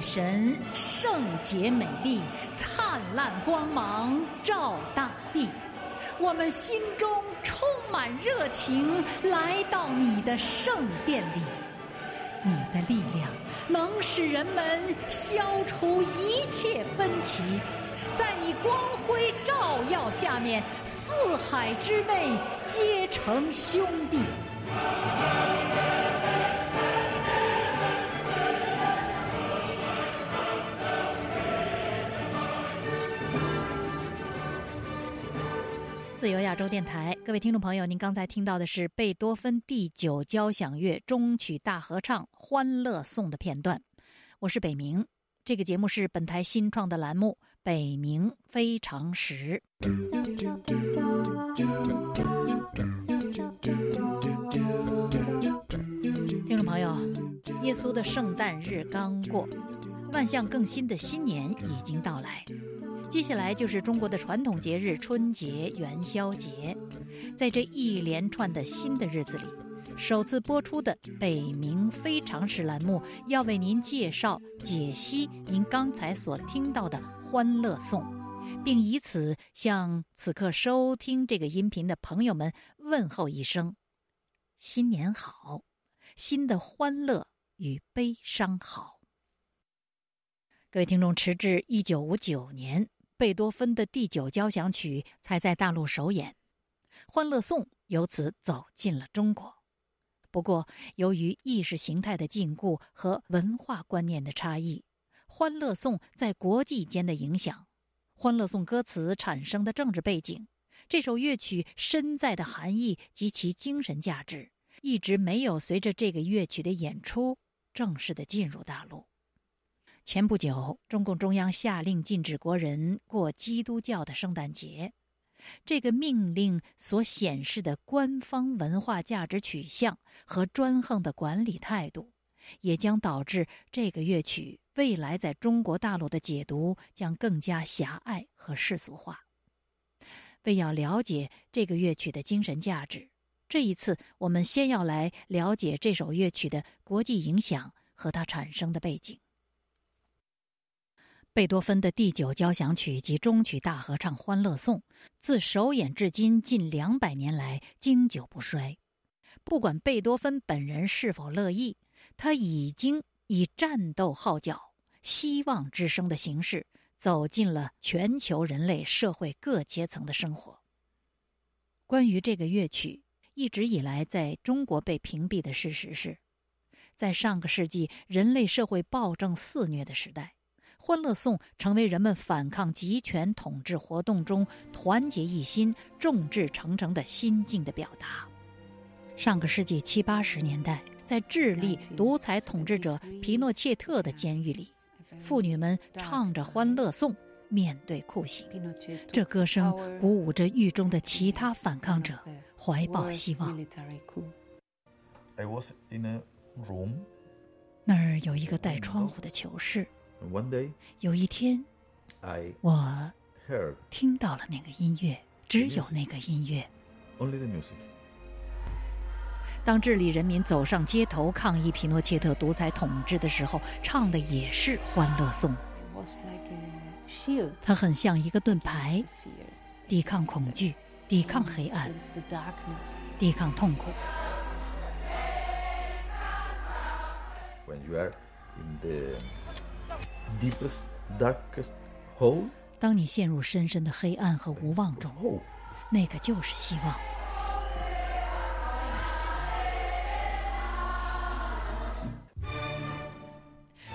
神圣洁美丽，灿烂光芒照大地。我们心中充满热情，来到你的圣殿里。你的力量能使人们消除一切分歧，在你光辉照耀下面，四海之内皆成兄弟。自由亚洲电台，各位听众朋友，您刚才听到的是贝多芬第九交响乐终曲大合唱《欢乐颂》的片段。我是北明，这个节目是本台新创的栏目《北明非常时》。听众朋友，耶稣的圣诞日刚过，万象更新的新年已经到来。接下来就是中国的传统节日春节元宵节，在这一连串的新的日子里，首次播出的《北冥非常史》栏目要为您介绍解析您刚才所听到的《欢乐颂》，并以此向此刻收听这个音频的朋友们问候一声：新年好，新的欢乐与悲伤好。各位听众，迟至一九五九年。贝多芬的第九交响曲才在大陆首演，《欢乐颂》由此走进了中国。不过，由于意识形态的禁锢和文化观念的差异，《欢乐颂》在国际间的影响，《欢乐颂》歌词产生的政治背景，这首乐曲深在的含义及其精神价值，一直没有随着这个乐曲的演出正式的进入大陆。前不久，中共中央下令禁止国人过基督教的圣诞节。这个命令所显示的官方文化价值取向和专横的管理态度，也将导致这个乐曲未来在中国大陆的解读将更加狭隘和世俗化。为要了解这个乐曲的精神价值，这一次我们先要来了解这首乐曲的国际影响和它产生的背景。贝多芬的第九交响曲及终曲大合唱《欢乐颂》，自首演至今近两百年来经久不衰。不管贝多芬本人是否乐意，他已经以战斗号角、希望之声的形式走进了全球人类社会各阶层的生活。关于这个乐曲一直以来在中国被屏蔽的事实是，在上个世纪人类社会暴政肆虐的时代。《欢乐颂》成为人们反抗集权统治活动中团结一心、众志成城的心境的表达。上个世纪七八十年代，在智利独裁统治者皮诺切特的监狱里，妇女们唱着《欢乐颂》，面对酷刑。这歌声鼓舞着狱中的其他反抗者，怀抱希望。I was in a room. 那儿有一个带窗户的囚室。有一天，我听到了那个音乐，只有那个音乐。当智利人民走上街头抗议皮诺切特独裁统治的时候，唱的也是《欢乐颂》。它很像一个盾牌，抵抗恐惧，抵抗黑暗，抵抗痛苦。Deepest, darkest hole。当你陷入深深的黑暗和无望中，那个就是希望。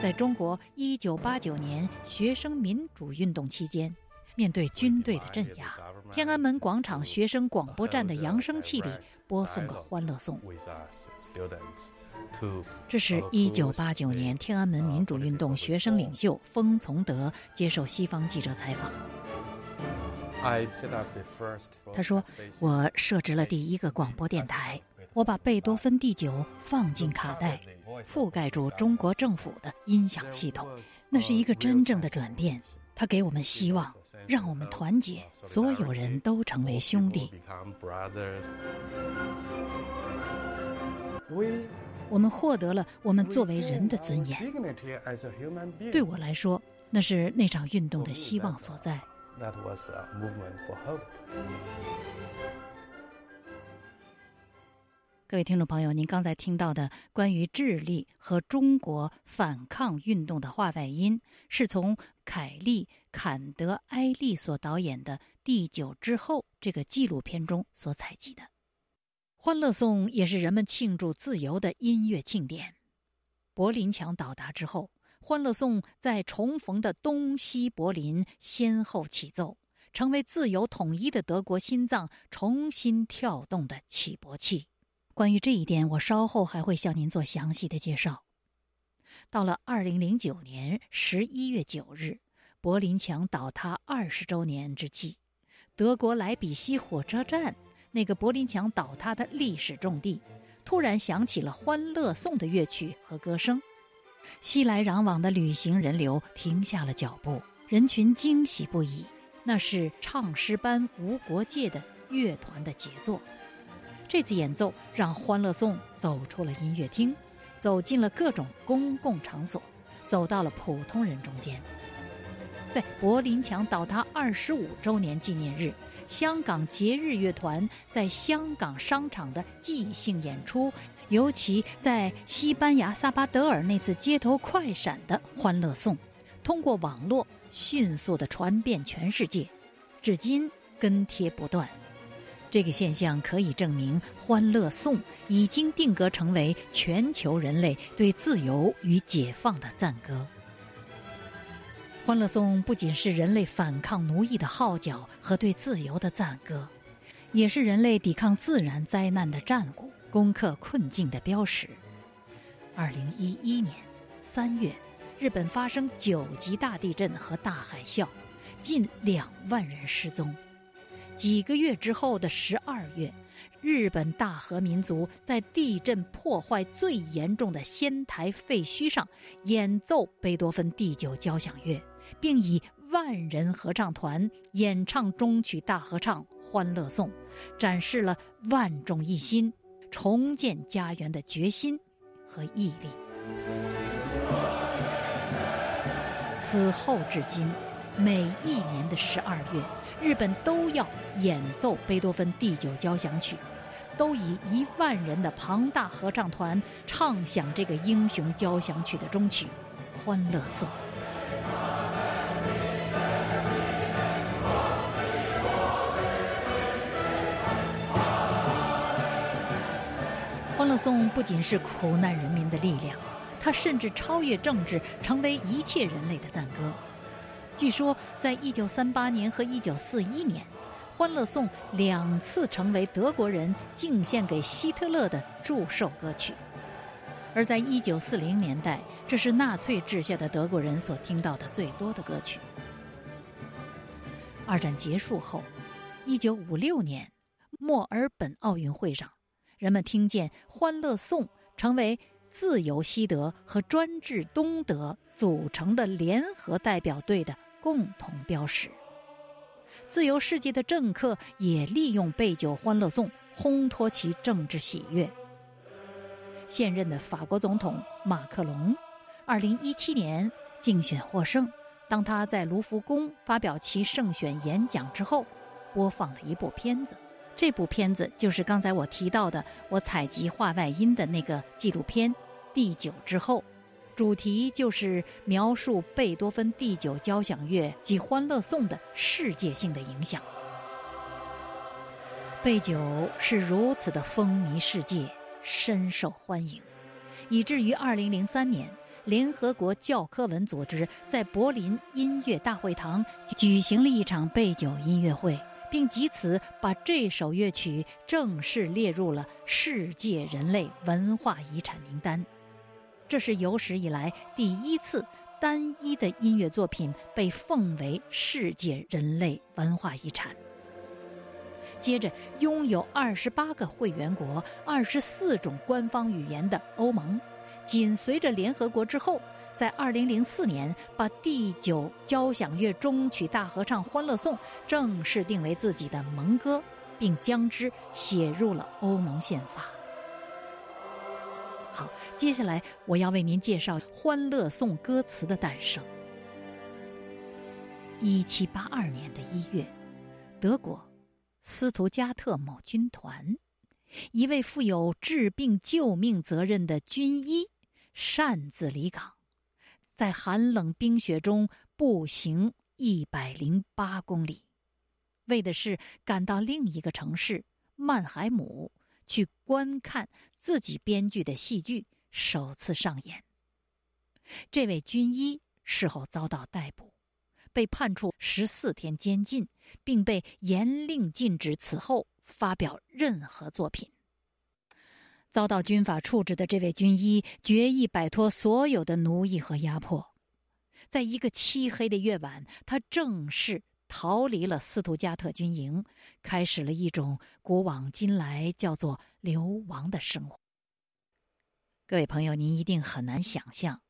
在中国，一九八九年学生民主运动期间，面对军队的镇压，天安门广场学生广播站的扬声器里播送个《欢乐颂》。这是一九八九年天安门民主运动学生领袖封从德接受西方记者采访。他说：“我设置了第一个广播电台，我把贝多芬第九放进卡带，覆盖住中国政府的音响系统。那是一个真正的转变，他给我们希望，让我们团结，所有人都成为兄弟。”我们获得了我们作为人的尊严。对我来说，那是那场运动的希望所在。各位听众朋友，您刚才听到的关于智利和中国反抗运动的话外音，是从凯利·坎德埃利所导演的《第九之后》这个纪录片中所采集的。欢乐颂也是人们庆祝自由的音乐庆典。柏林墙倒塌之后，欢乐颂在重逢的东西柏林先后起奏，成为自由统一的德国心脏重新跳动的起搏器。关于这一点，我稍后还会向您做详细的介绍。到了二零零九年十一月九日，柏林墙倒塌二十周年之际，德国莱比锡火车站那个柏林墙倒塌的历史重地，突然响起了《欢乐颂》的乐曲和歌声，熙来攘往的旅行人流停下了脚步，人群惊喜不已。那是唱诗班无国界的乐团的杰作。这次演奏让《欢乐颂》走出了音乐厅，走进了各种公共场所，走到了普通人中间。在柏林墙倒塌二十五周年纪念日，香港节日乐团在香港商场的即兴演出，尤其在西班牙萨巴德尔那次街头快闪的《欢乐颂》，通过网络迅速地传遍全世界，至今跟帖不断。这个现象可以证明，《欢乐颂》已经定格成为全球人类对自由与解放的赞歌。《欢乐颂》不仅是人类反抗奴役的号角和对自由的赞歌，也是人类抵抗自然灾难的战鼓、攻克困境的标识。二零一一年三月，日本发生九级大地震和大海啸，近两万人失踪。几个月之后的十二月，日本大和民族在地震破坏最严重的仙台废墟上演奏贝多芬第九交响乐，并以万人合唱团演唱终曲大合唱《欢乐颂》，展示了万众一心、重建家园的决心和毅力。此后至今，每一年的十二月。日本都要演奏贝多芬第九交响曲，都以一万人的庞大合唱团唱响这个英雄交响曲的终曲《欢乐颂》。《欢乐颂》不仅是苦难人民的力量，它甚至超越政治，成为一切人类的赞歌。据说，在一九三八年和一九四一年，《欢乐颂》两次成为德国人敬献给希特勒的祝寿歌曲；而在一九四零年代，这是纳粹治下的德国人所听到的最多的歌曲。二战结束后，一九五六年墨尔本奥运会上，人们听见《欢乐颂》成为自由西德和专制东德组成的联合代表队的。共同标识。自由世界的政客也利用备酒欢乐颂烘托其政治喜悦。现任的法国总统马克龙，二零一七年竞选获胜，当他在卢浮宫发表其胜选演讲之后，播放了一部片子。这部片子就是刚才我提到的我采集画外音的那个纪录片《第九之后》。主题就是描述贝多芬第九交响乐及《欢乐颂》的世界性的影响。贝九是如此的风靡世界，深受欢迎，以至于2003年，联合国教科文组织在柏林音乐大会堂举行了一场贝九音乐会，并藉此把这首乐曲正式列入了世界人类文化遗产名单。这是有史以来第一次单一的音乐作品被奉为世界人类文化遗产。接着，拥有二十八个会员国、二十四种官方语言的欧盟，紧随着联合国之后，在二零零四年把第九交响乐终曲大合唱《欢乐颂》正式定为自己的盟歌，并将之写入了欧盟宪法。好，接下来我要为您介绍《欢乐颂》歌词的诞生。一七八二年的一月，德国斯图加特某军团一位负有治病救命责任的军医擅自离岗，在寒冷冰雪中步行一百零八公里，为的是赶到另一个城市曼海姆。去观看自己编剧的戏剧首次上演。这位军医事后遭到逮捕，被判处十四天监禁，并被严令禁止此后发表任何作品。遭到军法处置的这位军医决意摆脱所有的奴役和压迫，在一个漆黑的夜晚，他正式。逃离了斯图加特军营，开始了一种古往今来叫做流亡的生活。各位朋友，您一定很难想象，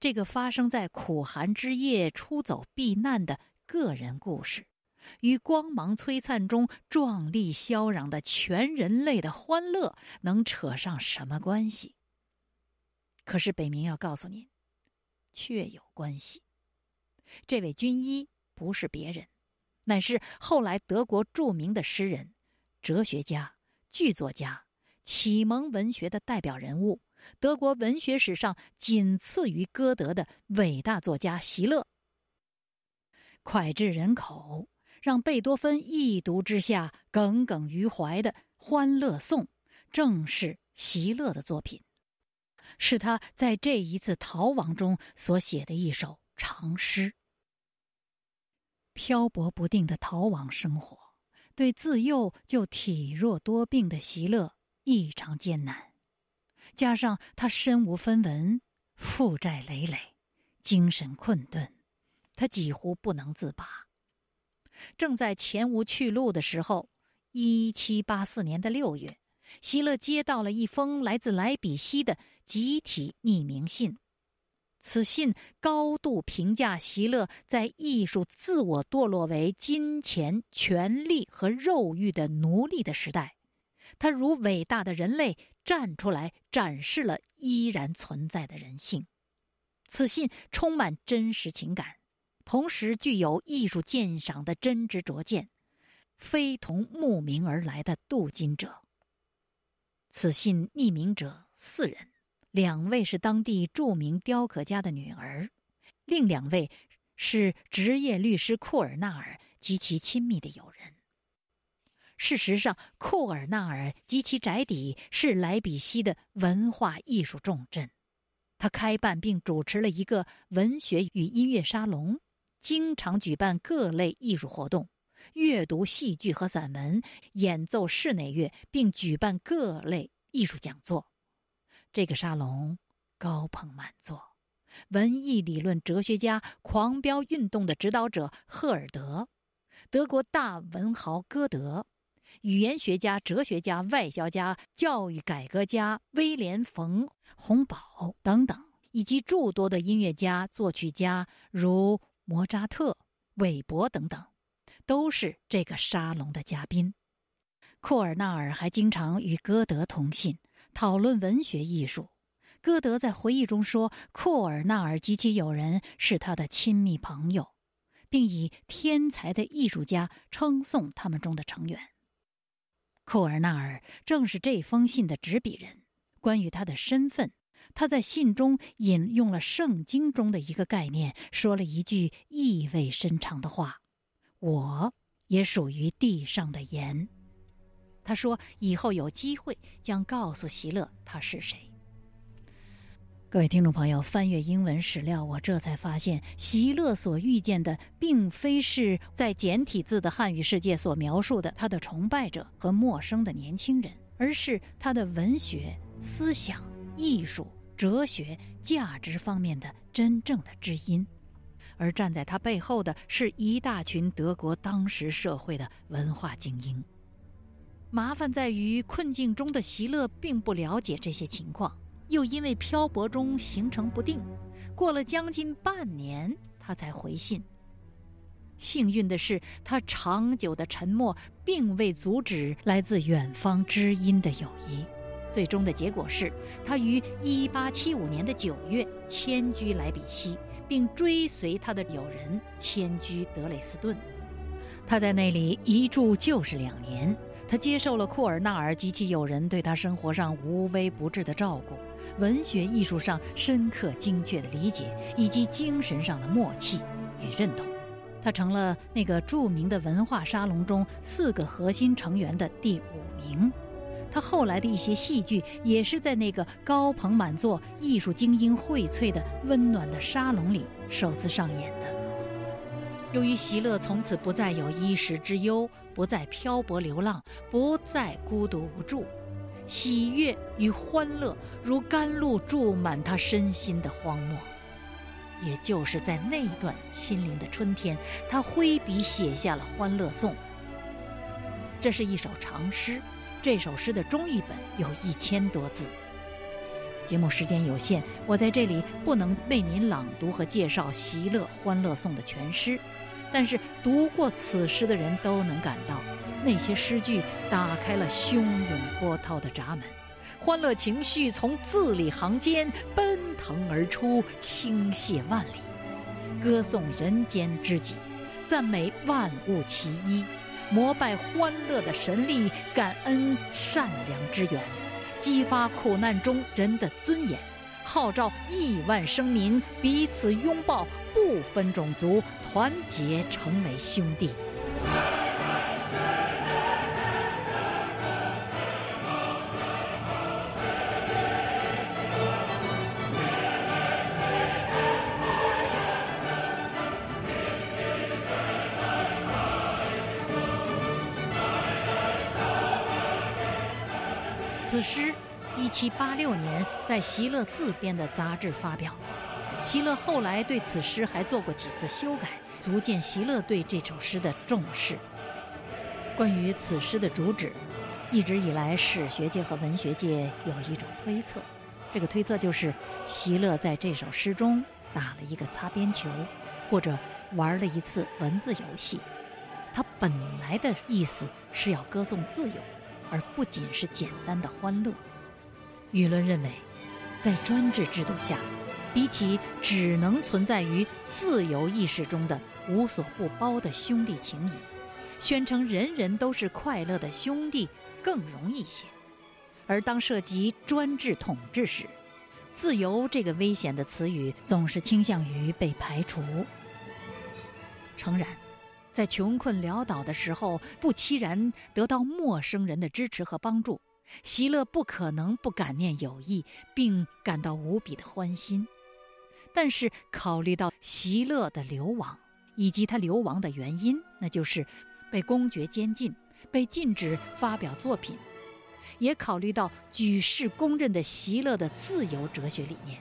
这个发生在苦寒之夜出走避难的个人故事，与光芒璀璨中壮丽霄嚷的全人类的欢乐能扯上什么关系？可是北明要告诉您，确有关系。这位军医不是别人。乃是后来德国著名的诗人、哲学家、剧作家、启蒙文学的代表人物，德国文学史上仅次于歌德的伟大作家席勒。脍炙人口，让贝多芬一读之下耿耿于怀的《欢乐颂》，正是席勒的作品，是他在这一次逃亡中所写的一首长诗。漂泊不定的逃亡生活，对自幼就体弱多病的席勒异常艰难，加上他身无分文，负债累累，精神困顿，他几乎不能自拔。正在前无去路的时候，一七八四年的六月，席勒接到了一封来自莱比锡的集体匿名信。此信高度评价席勒在艺术自我堕落为金钱、权力和肉欲的奴隶的时代，他如伟大的人类站出来，展示了依然存在的人性。此信充满真实情感，同时具有艺术鉴赏的真知灼见，非同慕名而来的镀金者。此信匿名者四人。两位是当地著名雕刻家的女儿，另两位是职业律师库尔纳尔及其亲密的友人。事实上，库尔纳尔及其宅邸是莱比锡的文化艺术重镇，他开办并主持了一个文学与音乐沙龙，经常举办各类艺术活动，阅读戏剧和散文，演奏室内乐，并举办各类艺术讲座。这个沙龙高朋满座，文艺理论哲学家、狂飙运动的指导者赫尔德，德国大文豪歌德，语言学家、哲学家、外交家、教育改革家威廉·冯·洪堡等等，以及诸多的音乐家、作曲家如莫扎特、韦伯等等，都是这个沙龙的嘉宾。库尔纳尔还经常与歌德通信。讨论文学艺术，歌德在回忆中说：“库尔纳尔及其友人是他的亲密朋友，并以天才的艺术家称颂他们中的成员。”库尔纳尔正是这封信的执笔人。关于他的身份，他在信中引用了圣经中的一个概念，说了一句意味深长的话：“我也属于地上的盐。”他说：“以后有机会将告诉席勒他是谁。”各位听众朋友，翻阅英文史料，我这才发现，席勒所遇见的，并非是在简体字的汉语世界所描述的他的崇拜者和陌生的年轻人，而是他的文学、思想、艺术、哲学、价值方面的真正的知音。而站在他背后的是一大群德国当时社会的文化精英。麻烦在于，困境中的席勒并不了解这些情况，又因为漂泊中行程不定，过了将近半年，他才回信。幸运的是，他长久的沉默并未阻止来自远方知音的友谊。最终的结果是，他于1875年的9月迁居莱比锡，并追随他的友人迁居德累斯顿。他在那里一住就是两年。他接受了库尔纳尔及其友人对他生活上无微不至的照顾，文学艺术上深刻精确的理解，以及精神上的默契与认同。他成了那个著名的文化沙龙中四个核心成员的第五名。他后来的一些戏剧也是在那个高朋满座、艺术精英荟萃的温暖的沙龙里首次上演的。由于席勒从此不再有衣食之忧，不再漂泊流浪，不再孤独无助，喜悦与欢乐如甘露注满他身心的荒漠。也就是在那段心灵的春天，他挥笔写下了《欢乐颂》。这是一首长诗，这首诗的中译本有一千多字。节目时间有限，我在这里不能为您朗读和介绍席勒《欢乐颂》的全诗，但是读过此诗的人都能感到，那些诗句打开了汹涌波涛的闸门。欢乐情绪从字里行间奔腾而出，倾泻万里，歌颂人间知己，赞美万物其一，膜拜欢乐的神力，感恩善良之源，激发苦难中人的尊严，号召亿万生民彼此拥抱，不分种族，团结成为兄弟。此时。一七八六年在席勒自编的杂志发表。席勒后来对此诗还做过几次修改，足见席勒对这首诗的重视。关于此诗的主旨，一直以来史学界和文学界有一种推测，这个推测就是席勒在这首诗中打了一个擦边球，或者玩了一次文字游戏。他本来的意思是要歌颂自由，而不仅是简单的欢乐。舆论认为，在专制制度下，比起只能存在于自由意识中的无所不包的兄弟情谊，宣称人人都是快乐的兄弟更容易些。而当涉及专制统治时，自由这个危险的词语总是倾向于被排除。诚然。在穷困潦倒的时候，不期然得到陌生人的支持和帮助，席勒不可能不感念友谊，并感到无比的欢心。但是，考虑到席勒的流亡以及他流亡的原因，那就是被公爵监禁、被禁止发表作品，也考虑到举世公认的席勒的自由哲学理念，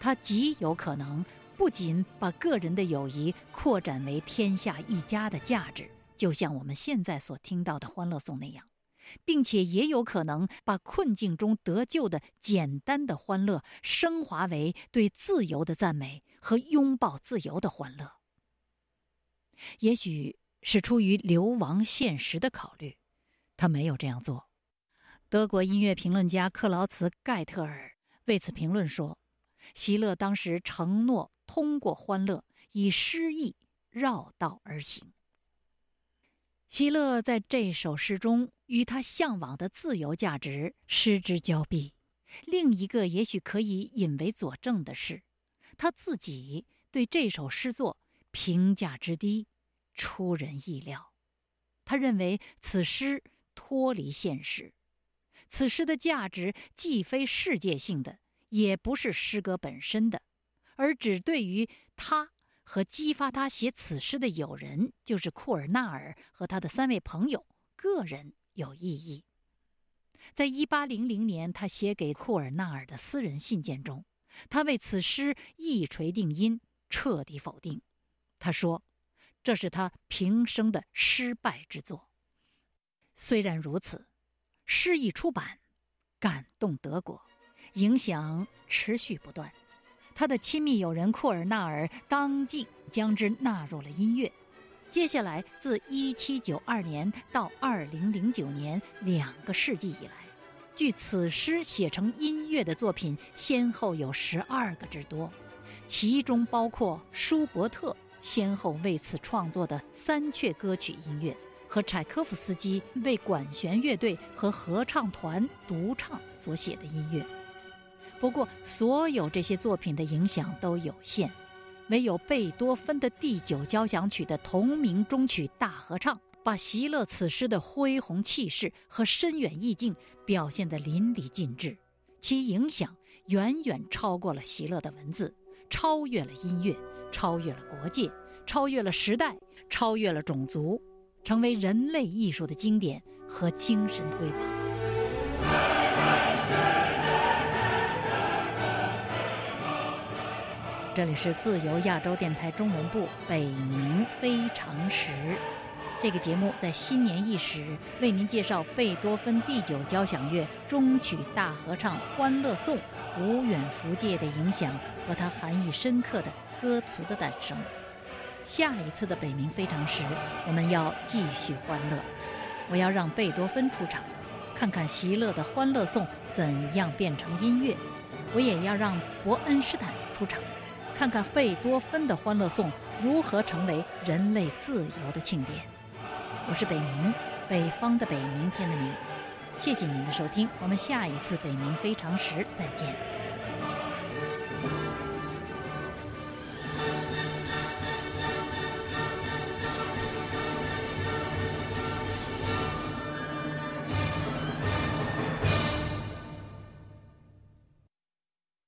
他极有可能。不仅把个人的友谊扩展为天下一家的价值，就像我们现在所听到的《欢乐颂》那样，并且也有可能把困境中得救的简单的欢乐升华为对自由的赞美和拥抱自由的欢乐。也许是出于流亡现实的考虑，他没有这样做。德国音乐评论家克劳茨·盖特尔为此评论说：“席勒当时承诺。”通过欢乐，以诗意绕道而行。席勒在这首诗中与他向往的自由价值失之交臂。另一个也许可以引为佐证的是，他自己对这首诗作评价之低，出人意料。他认为此诗脱离现实，此诗的价值既非世界性的，也不是诗歌本身的。而只对于他和激发他写此诗的友人，就是库尔纳尔和他的三位朋友个人有意义。在一八零零年，他写给库尔纳尔的私人信件中，他为此诗一锤定音，彻底否定。他说：“这是他平生的失败之作。”虽然如此，诗一出版，感动德国，影响持续不断。他的亲密友人库尔纳尔当即将之纳入了音乐。接下来，自1792年到2009年两个世纪以来，据此诗写成音乐的作品先后有十二个之多，其中包括舒伯特先后为此创作的三阙歌曲音乐和柴可夫斯基为管弦乐队和合唱团独唱所写的音乐。不过，所有这些作品的影响都有限，唯有贝多芬的第九交响曲的同名中曲大合唱，把席勒此诗的恢宏气势和深远意境表现得淋漓尽致，其影响远远超过了席勒的文字，超越了音乐，超越了国界，超越了时代，超越了种族，成为人类艺术的经典和精神瑰宝。这里是自由亚洲电台中文部北冥非常时，这个节目在新年伊始为您介绍贝多芬第九交响乐中曲大合唱《欢乐颂》无远弗届的影响和它含义深刻的歌词的诞生。下一次的北冥非常时，我们要继续欢乐，我要让贝多芬出场，看看席勒的《欢乐颂》怎样变成音乐；我也要让伯恩斯坦出场。看看贝多芬的《欢乐颂》如何成为人类自由的庆典。我是北明，北方的北，明天的明。谢谢您的收听，我们下一次北冥非常时再见。